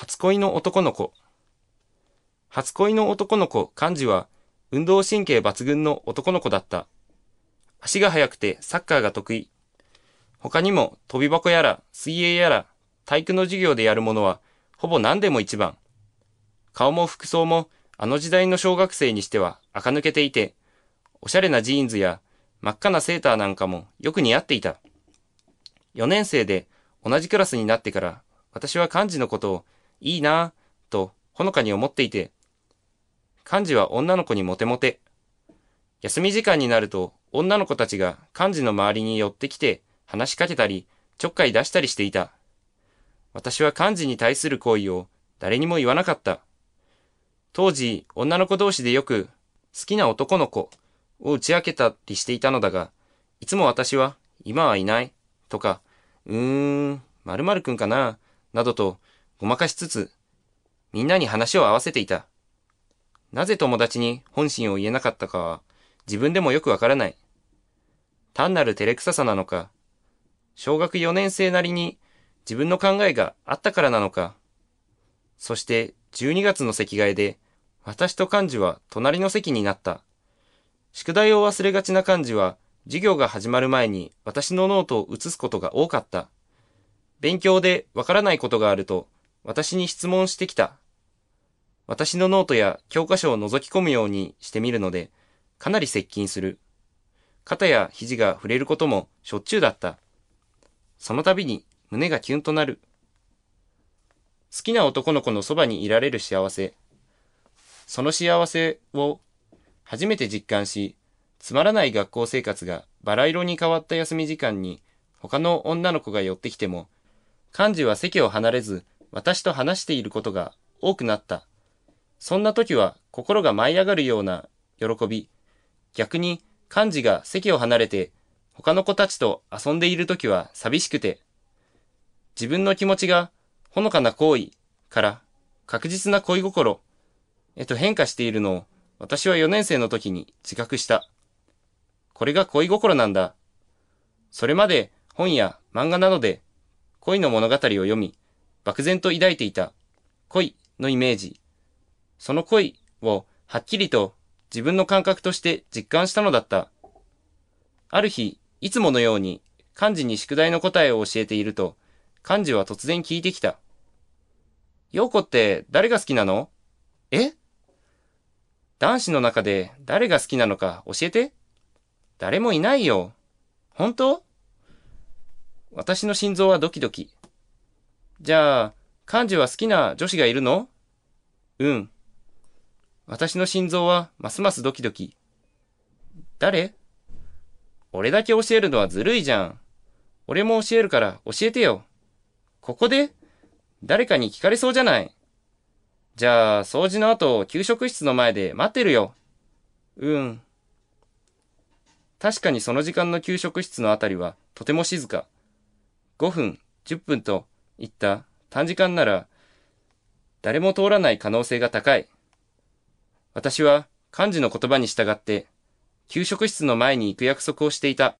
初恋の男の子。初恋の男の子、漢字は、運動神経抜群の男の子だった。足が速くてサッカーが得意。他にも飛び箱やら水泳やら体育の授業でやるものはほぼ何でも一番。顔も服装もあの時代の小学生にしては垢抜けていて、おしゃれなジーンズや真っ赤なセーターなんかもよく似合っていた。4年生で同じクラスになってから私は漢字のことをいいなぁとほのかに思っていて、漢字は女の子にモテモテ。休み時間になると女の子たちが漢字の周りに寄ってきて話しかけたりちょっかい出したりしていた。私は漢字に対する行為を誰にも言わなかった。当時、女の子同士でよく好きな男の子を打ち明けたりしていたのだが、いつも私は今はいないとか、うーん、〇〇くんかななどとごまかしつつ、みんなに話を合わせていた。なぜ友達に本心を言えなかったかは自分でもよくわからない。単なる照れくささなのか、小学4年生なりに自分の考えがあったからなのか、そして12月の席替えで私と幹事は隣の席になった。宿題を忘れがちな幹事は授業が始まる前に私のノートを写すことが多かった。勉強でわからないことがあると私に質問してきた。私のノートや教科書を覗き込むようにしてみるので、かなり接近する。肩や肘が触れることもしょっちゅうだった。その度に胸がキュンとなる。好きな男の子のそばにいられる幸せ。その幸せを初めて実感し、つまらない学校生活がバラ色に変わった休み時間に他の女の子が寄ってきても、幹事は席を離れず私と話していることが多くなった。そんな時は心が舞い上がるような喜び。逆に幹事が席を離れて他の子たちと遊んでいる時は寂しくて、自分の気持ちがほのかな行為から確実な恋心へと変化しているのを私は4年生の時に自覚した。これが恋心なんだ。それまで本や漫画などで恋の物語を読み、漠然と抱いていた恋のイメージ。その恋をはっきりと自分の感覚として実感したのだった。ある日、いつものように漢字に宿題の答えを教えていると、漢字は突然聞いてきた。陽子って誰が好きなのえ男子の中で誰が好きなのか教えて誰もいないよ。本当私の心臓はドキドキ。じゃあ、漢字は好きな女子がいるの？うん。私の心臓はますますドキドキ。誰？俺だけ教えるのはずるいじゃん。俺も教えるから教えてよ。ここで？誰かに聞かれそうじゃない。じゃあ、掃除の後、給食室の前で待ってるよ。うん。確かにその時間の給食室のあたりはとても静か。5分、10分と言った短時間なら誰も通らない可能性が高い。私は幹事の言葉に従って給食室の前に行く約束をしていた。